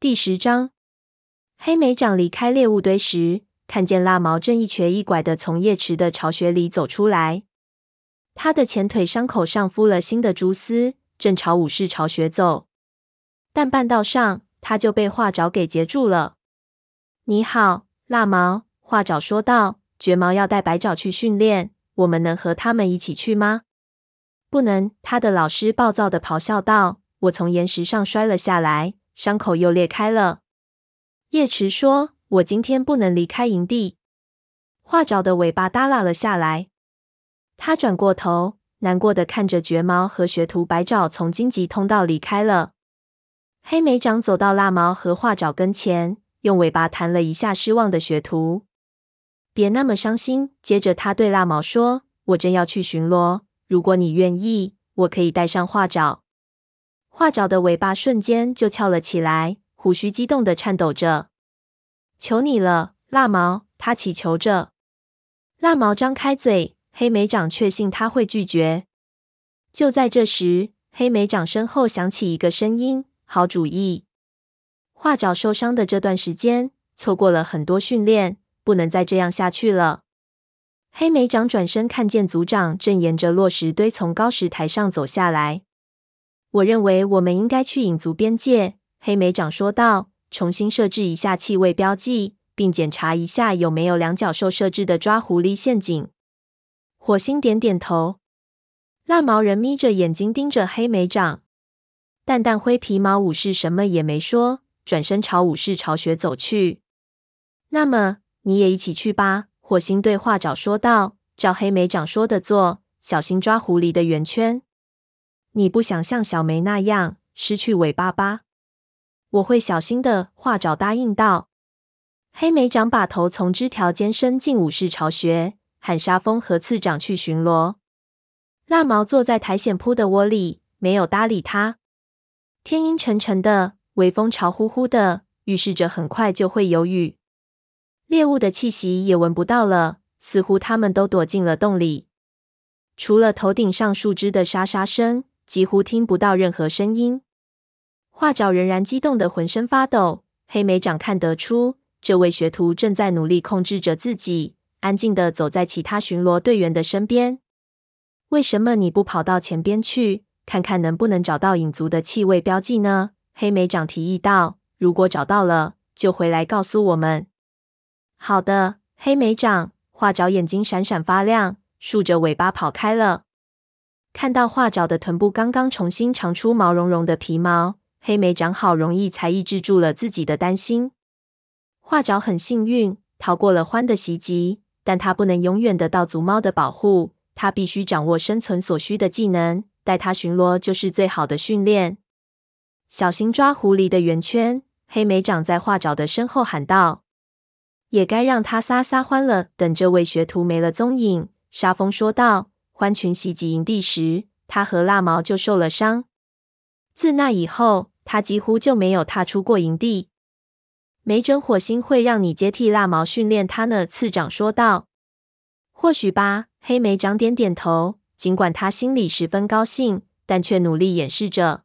第十章，黑莓长离开猎物堆时，看见蜡毛正一瘸一拐的从夜池的巢穴里走出来。他的前腿伤口上敷了新的蛛丝，正朝武士巢穴走。但半道上，他就被画爪给截住了。“你好，蜡毛。”画爪说道，“绝毛要带白爪去训练，我们能和他们一起去吗？”“不能。”他的老师暴躁的咆哮道，“我从岩石上摔了下来，伤口又裂开了。”夜池说。我今天不能离开营地。画爪的尾巴耷拉了下来。他转过头，难过的看着绝毛和学徒白爪从荆棘通道离开了。黑莓长走到蜡毛和画爪跟前，用尾巴弹了一下失望的学徒。别那么伤心。接着他对蜡毛说：“我正要去巡逻，如果你愿意，我可以带上画爪。”画爪的尾巴瞬间就翘了起来，胡须激动的颤抖着。求你了，蜡毛！他祈求着。蜡毛张开嘴，黑莓长确信他会拒绝。就在这时，黑莓长身后响起一个声音：“好主意！”画爪受伤的这段时间，错过了很多训练，不能再这样下去了。黑莓长转身看见组长正沿着落石堆从高石台上走下来。我认为我们应该去影族边界，黑莓长说道。重新设置一下气味标记，并检查一下有没有两脚兽设置的抓狐狸陷阱。火星点点头。蜡毛人眯着眼睛盯着黑莓长。淡淡灰皮毛武士什么也没说，转身朝武士巢穴走去。那么你也一起去吧，火星对画爪说道。照黑莓长说的做，小心抓狐狸的圆圈。你不想像小梅那样失去尾巴吧？我会小心的，画爪答应道。黑莓长把头从枝条间伸进武士巢穴，喊沙风和次长去巡逻。蜡毛坐在苔藓铺的窝里，没有搭理他。天阴沉沉的，微风潮乎乎的，预示着很快就会有雨。猎物的气息也闻不到了，似乎他们都躲进了洞里。除了头顶上树枝的沙沙声，几乎听不到任何声音。画爪仍然激动得浑身发抖。黑莓长看得出，这位学徒正在努力控制着自己，安静的走在其他巡逻队员的身边。为什么你不跑到前边去，看看能不能找到影族的气味标记呢？黑莓长提议道。如果找到了，就回来告诉我们。好的，黑莓长。画爪眼睛闪闪发亮，竖着尾巴跑开了。看到画爪的臀部刚刚重新长出毛茸茸的皮毛。黑莓长好容易才抑制住了自己的担心。画爪很幸运，逃过了獾的袭击，但他不能永远得到族猫的保护。他必须掌握生存所需的技能，带他巡逻就是最好的训练。小心抓狐狸的圆圈！黑莓长在画爪的身后喊道：“也该让他撒撒欢了。”等这位学徒没了踪影，沙风说道：“獾群袭击营地时，他和蜡毛就受了伤。自那以后。”他几乎就没有踏出过营地。没准火星会让你接替蜡毛训练他呢，次长说道。或许吧，黑莓长点点头。尽管他心里十分高兴，但却努力掩饰着。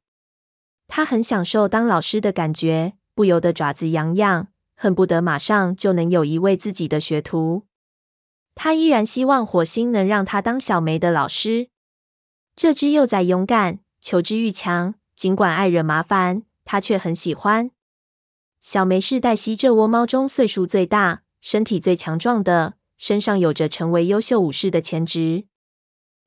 他很享受当老师的感觉，不由得爪子痒痒，恨不得马上就能有一位自己的学徒。他依然希望火星能让他当小梅的老师。这只幼崽勇敢，求知欲强。尽管爱惹麻烦，他却很喜欢。小梅是黛西这窝猫中岁数最大、身体最强壮的，身上有着成为优秀武士的潜质。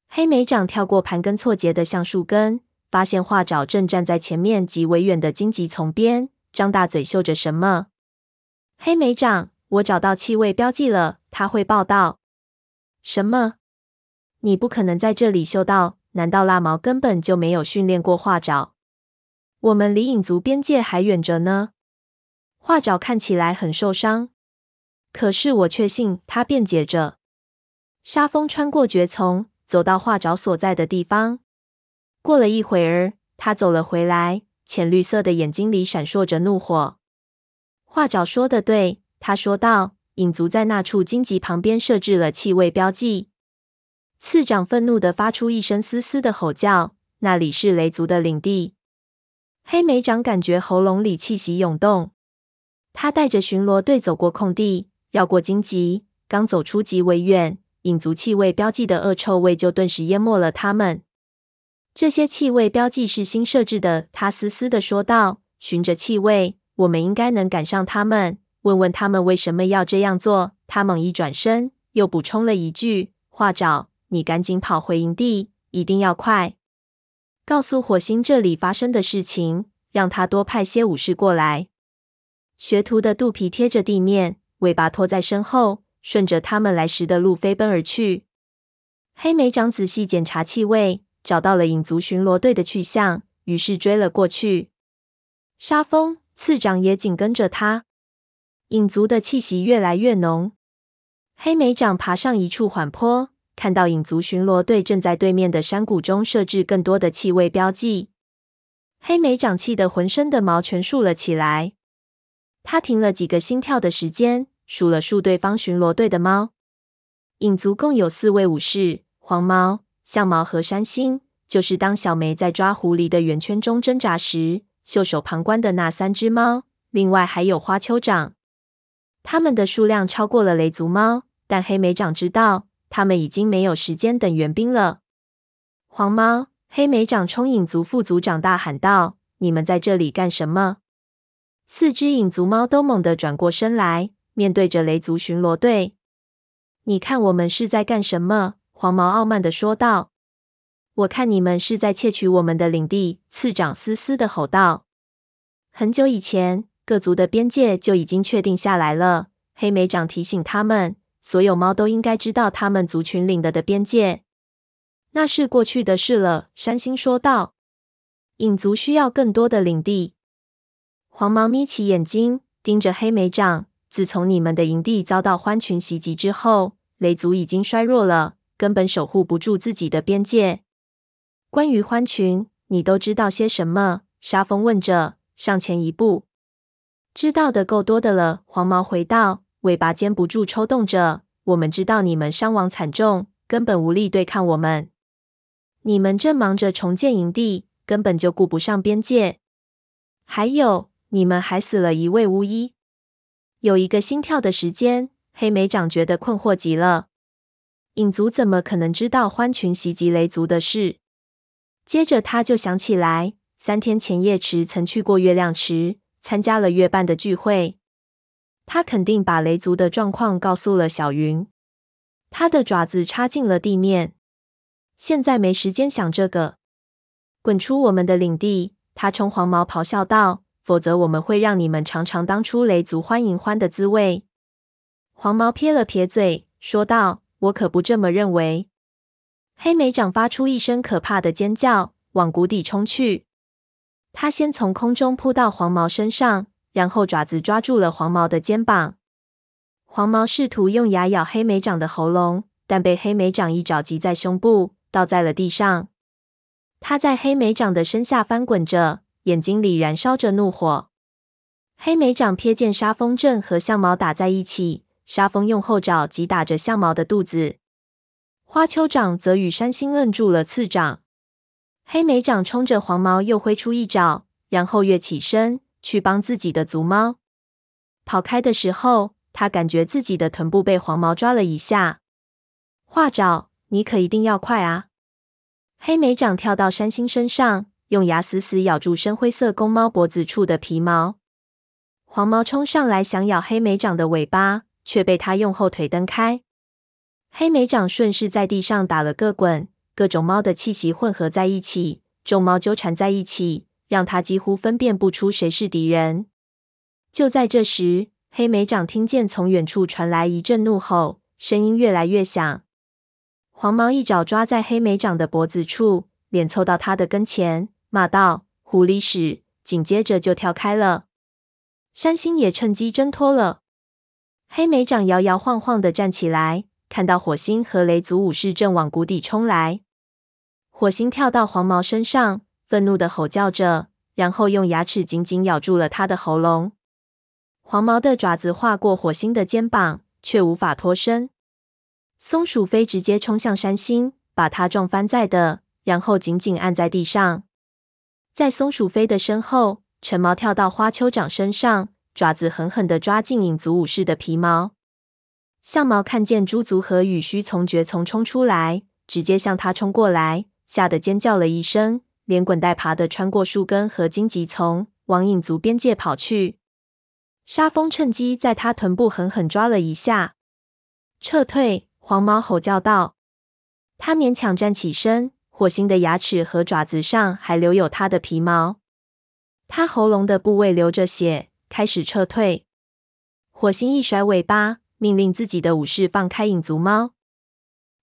黑莓长跳过盘根错节的橡树根，发现画爪正站在前面极为远的荆棘丛边，张大嘴嗅着什么。黑莓长，我找到气味标记了，他会报道。什么？你不可能在这里嗅到？难道蜡毛根本就没有训练过画爪？我们离影族边界还远着呢。画爪看起来很受伤，可是我确信他辩解着。沙风穿过蕨丛，走到画爪所在的地方。过了一会儿，他走了回来，浅绿色的眼睛里闪烁着怒火。画爪说的对，他说道：“影族在那处荆棘旁边设置了气味标记。”次长愤怒地发出一声嘶嘶的吼叫，那里是雷族的领地。黑莓长感觉喉咙里气息涌动，他带着巡逻队走过空地，绕过荆棘，刚走出极为远，影族气味标记的恶臭味就顿时淹没了他们。这些气味标记是新设置的，他嘶嘶地说道。循着气味，我们应该能赶上他们。问问他们为什么要这样做。他猛一转身，又补充了一句：“话找，你赶紧跑回营地，一定要快。告诉火星这里发生的事情，让他多派些武士过来。”学徒的肚皮贴着地面，尾巴拖在身后，顺着他们来时的路飞奔而去。黑莓长仔细检查气味，找到了影族巡逻队的去向，于是追了过去。沙风次长也紧跟着他。影族的气息越来越浓。黑莓长爬上一处缓坡，看到影族巡逻队正在对面的山谷中设置更多的气味标记。黑莓长气得浑身的毛全竖了起来。他停了几个心跳的时间，数了数对方巡逻队的猫。影族共有四位武士：黄猫、象毛和山星。就是当小梅在抓狐狸的圆圈中挣扎时。袖手旁观的那三只猫，另外还有花丘长，它们的数量超过了雷族猫，但黑莓长知道，他们已经没有时间等援兵了。黄猫，黑莓长冲影族副族长大喊道：“你们在这里干什么？”四只影族猫都猛地转过身来，面对着雷族巡逻队。“你看我们是在干什么？”黄毛傲慢的说道。我看你们是在窃取我们的领地，次长嘶嘶的吼道。很久以前，各族的边界就已经确定下来了。黑莓长提醒他们，所有猫都应该知道他们族群领的的边界。那是过去的事了，山星说道。影族需要更多的领地。黄毛眯起眼睛，盯着黑莓长。自从你们的营地遭到獾群袭击之后，雷族已经衰弱了，根本守护不住自己的边界。关于獾群，你都知道些什么？沙风问着，上前一步。知道的够多的了。黄毛回道，尾巴肩不住抽动着。我们知道你们伤亡惨重，根本无力对抗我们。你们正忙着重建营地，根本就顾不上边界。还有，你们还死了一位巫医。有一个心跳的时间，黑莓长觉得困惑极了。影族怎么可能知道獾群袭击雷族的事？接着他就想起来，三天前夜池曾去过月亮池，参加了月半的聚会。他肯定把雷族的状况告诉了小云。他的爪子插进了地面，现在没时间想这个，滚出我们的领地！他冲黄毛咆哮道：“否则我们会让你们尝尝当初雷族欢迎欢的滋味。”黄毛撇了撇嘴，说道：“我可不这么认为。”黑莓长发出一声可怕的尖叫，往谷底冲去。他先从空中扑到黄毛身上，然后爪子抓住了黄毛的肩膀。黄毛试图用牙咬黑莓长的喉咙，但被黑莓长一爪击在胸部，倒在了地上。他在黑莓长的身下翻滚着，眼睛里燃烧着怒火。黑莓长瞥见沙风正和象毛打在一起，沙风用后爪击打着象毛的肚子。花丘长则与山星摁住了次长，黑莓长冲着黄毛又挥出一爪，然后跃起身去帮自己的族猫。跑开的时候，他感觉自己的臀部被黄毛抓了一下。画爪，你可一定要快啊！黑莓长跳到山星身上，用牙死死咬住深灰色公猫脖子处的皮毛。黄毛冲上来想咬黑莓长的尾巴，却被他用后腿蹬开。黑莓长顺势在地上打了个滚，各种猫的气息混合在一起，众猫纠缠在一起，让他几乎分辨不出谁是敌人。就在这时，黑莓长听见从远处传来一阵怒吼，声音越来越响。黄毛一爪抓在黑莓长的脖子处，脸凑到他的跟前，骂道：“狐狸屎！”紧接着就跳开了。山星也趁机挣脱了。黑莓长摇摇晃晃的站起来。看到火星和雷族武士正往谷底冲来，火星跳到黄毛身上，愤怒的吼叫着，然后用牙齿紧紧咬住了他的喉咙。黄毛的爪子划过火星的肩膀，却无法脱身。松鼠飞直接冲向山星，把他撞翻在地，然后紧紧按在地上。在松鼠飞的身后，橙毛跳到花丘长身上，爪子狠狠地抓进影族武士的皮毛。象毛看见猪足和羽须从蕨丛冲出来，直接向他冲过来，吓得尖叫了一声，连滚带爬的穿过树根和荆棘丛，往影族边界跑去。沙风趁机在他臀部狠狠抓了一下，撤退！黄毛吼叫道。他勉强站起身，火星的牙齿和爪子上还留有他的皮毛。他喉咙的部位流着血，开始撤退。火星一甩尾巴，命令自己的武士放开影族猫。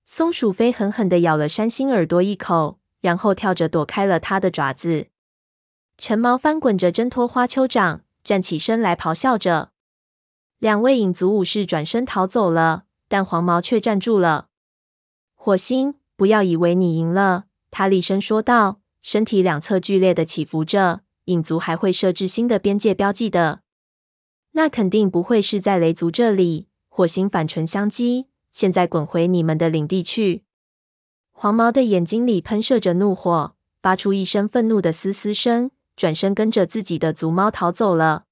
松鼠飞狠狠地咬了山星耳朵一口，然后跳着躲开了他的爪子。橙毛翻滚着挣脱花丘掌，站起身来咆哮着。两位影族武士转身逃走了，但黄毛却站住了。火星，不要以为你赢了，他厉声说道，身体两侧剧烈的起伏着。影族还会设置新的边界标记的，那肯定不会是在雷族这里。火星反唇相讥，现在滚回你们的领地去！黄毛的眼睛里喷射着怒火，发出一声愤怒的嘶嘶声，转身跟着自己的族猫逃走了。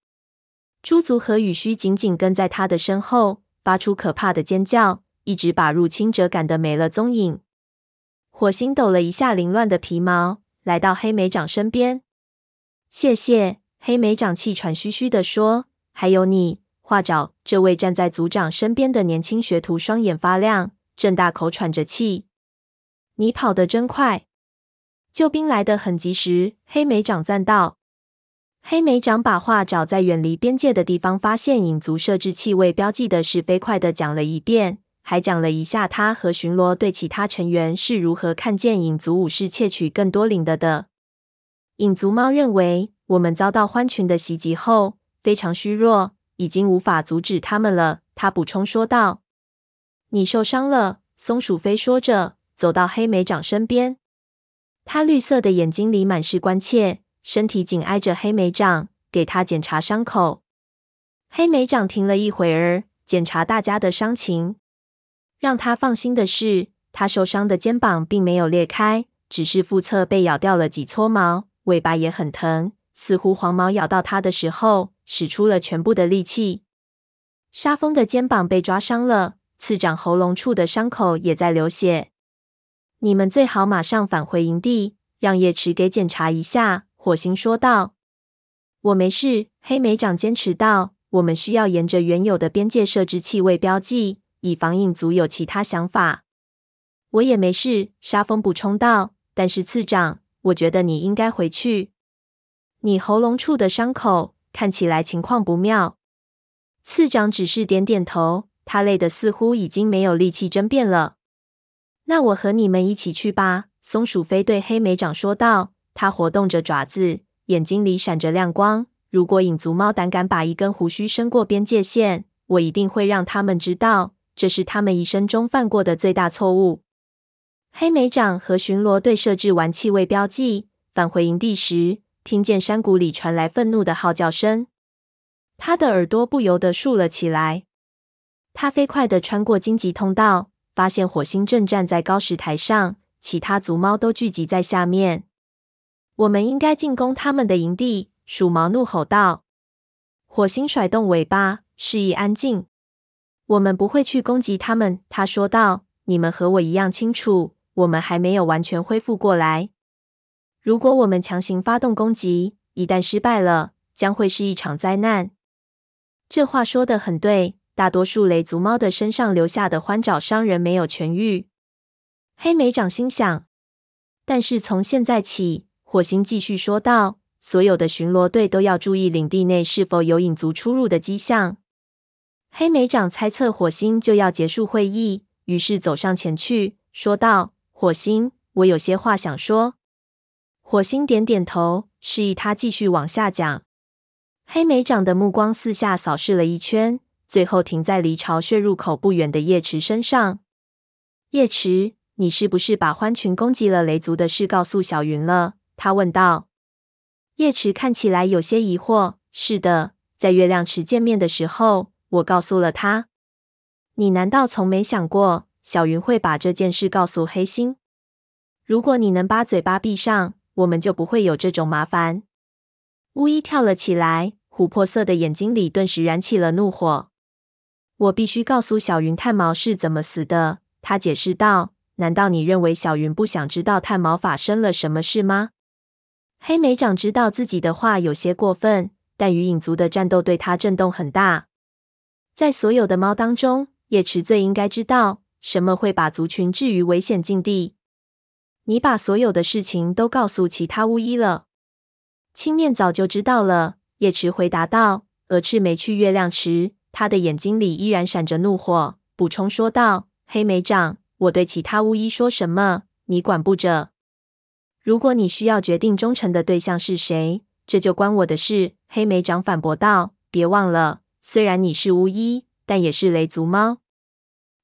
猪族和羽须紧紧跟在他的身后，发出可怕的尖叫，一直把入侵者赶得没了踪影。火星抖了一下凌乱的皮毛，来到黑莓长身边。谢谢，黑莓长气喘吁吁地说：“还有你，画爪。”这位站在族长身边的年轻学徒双眼发亮，正大口喘着气。“你跑得真快！”救兵来得很及时，黑莓长赞道。黑莓长把画爪在远离边界的地方发现影族设置气味标记的事飞快地讲了一遍，还讲了一下他和巡逻队其他成员是如何看见影族武士窃取更多领的的。影族猫认为，我们遭到獾群的袭击后非常虚弱，已经无法阻止他们了。他补充说道：“你受伤了。”松鼠飞说着，走到黑莓长身边。他绿色的眼睛里满是关切，身体紧挨着黑莓长，给他检查伤口。黑莓长停了一会儿，检查大家的伤情。让他放心的是，他受伤的肩膀并没有裂开，只是腹侧被咬掉了几撮毛。尾巴也很疼，似乎黄毛咬到它的时候使出了全部的力气。沙风的肩膀被抓伤了，次长喉咙处的伤口也在流血。你们最好马上返回营地，让叶池给检查一下。火星说道：“我没事。”黑莓长坚持道：“我们需要沿着原有的边界设置气味标记，以防影族有其他想法。”我也没事，沙风补充道。但是次长。我觉得你应该回去。你喉咙处的伤口看起来情况不妙。次长只是点点头，他累得似乎已经没有力气争辩了。那我和你们一起去吧。松鼠飞对黑莓长说道。他活动着爪子，眼睛里闪着亮光。如果影族猫胆敢把一根胡须伸过边界线，我一定会让他们知道，这是他们一生中犯过的最大错误。黑莓长和巡逻队设置完气味标记，返回营地时，听见山谷里传来愤怒的号叫声，他的耳朵不由得竖了起来。他飞快地穿过荆棘通道，发现火星正站在高石台上，其他族猫都聚集在下面。我们应该进攻他们的营地！鼠毛怒吼道。火星甩动尾巴，示意安静。我们不会去攻击他们，他说道。你们和我一样清楚。我们还没有完全恢复过来。如果我们强行发动攻击，一旦失败了，将会是一场灾难。这话说得很对。大多数雷族猫的身上留下的欢爪伤人没有痊愈。黑莓长心想。但是从现在起，火星继续说道，所有的巡逻队都要注意领地内是否有影族出入的迹象。黑莓长猜测火星就要结束会议，于是走上前去，说道。火星，我有些话想说。火星点点头，示意他继续往下讲。黑莓长的目光四下扫视了一圈，最后停在离巢穴入口不远的叶池身上。叶池，你是不是把獾群攻击了雷族的事告诉小云了？他问道。叶池看起来有些疑惑。是的，在月亮池见面的时候，我告诉了他。你难道从没想过？小云会把这件事告诉黑星。如果你能把嘴巴闭上，我们就不会有这种麻烦。”巫医跳了起来，琥珀色的眼睛里顿时燃起了怒火。“我必须告诉小云炭毛是怎么死的。”他解释道。“难道你认为小云不想知道炭毛发生了什么事吗？”黑莓长知道自己的话有些过分，但与影族的战斗对他震动很大。在所有的猫当中，叶池最应该知道什么会把族群置于危险境地。你把所有的事情都告诉其他巫医了。青面早就知道了，叶池回答道。而赤没去月亮池，他的眼睛里依然闪着怒火，补充说道：“黑莓长，我对其他巫医说什么，你管不着。”如果你需要决定忠诚的对象是谁，这就关我的事。”黑莓长反驳道。“别忘了，虽然你是巫医，但也是雷族猫。”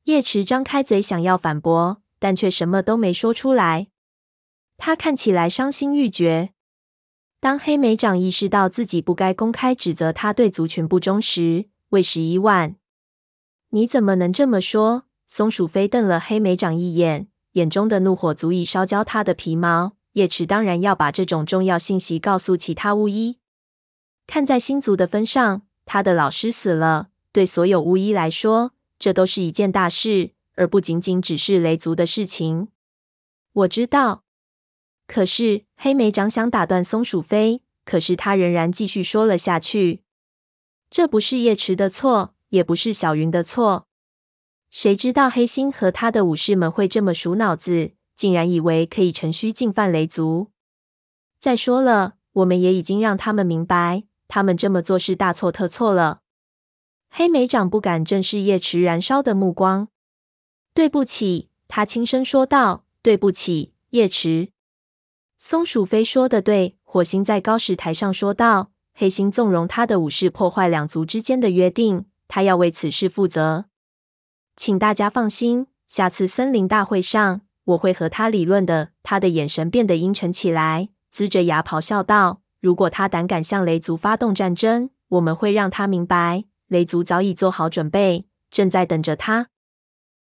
叶池张开嘴想要反驳，但却什么都没说出来。他看起来伤心欲绝。当黑莓长意识到自己不该公开指责他对族群不忠时，为时已晚。你怎么能这么说？松鼠飞瞪了黑莓长一眼，眼中的怒火足以烧焦他的皮毛。叶池当然要把这种重要信息告诉其他巫医。看在星族的分上，他的老师死了，对所有巫医来说，这都是一件大事，而不仅仅只是雷族的事情。我知道。可是黑莓长想打断松鼠飞，可是他仍然继续说了下去。这不是叶池的错，也不是小云的错。谁知道黑心和他的武士们会这么数脑子？竟然以为可以乘虚进犯雷族。再说了，我们也已经让他们明白，他们这么做是大错特错了。黑莓长不敢正视叶池燃烧的目光。对不起，他轻声说道。对不起，叶池。松鼠飞说的对，火星在高石台上说道。黑心纵容他的武士破坏两族之间的约定，他要为此事负责。请大家放心，下次森林大会上。我会和他理论的。他的眼神变得阴沉起来，龇着牙咆哮道：“如果他胆敢向雷族发动战争，我们会让他明白，雷族早已做好准备，正在等着他。”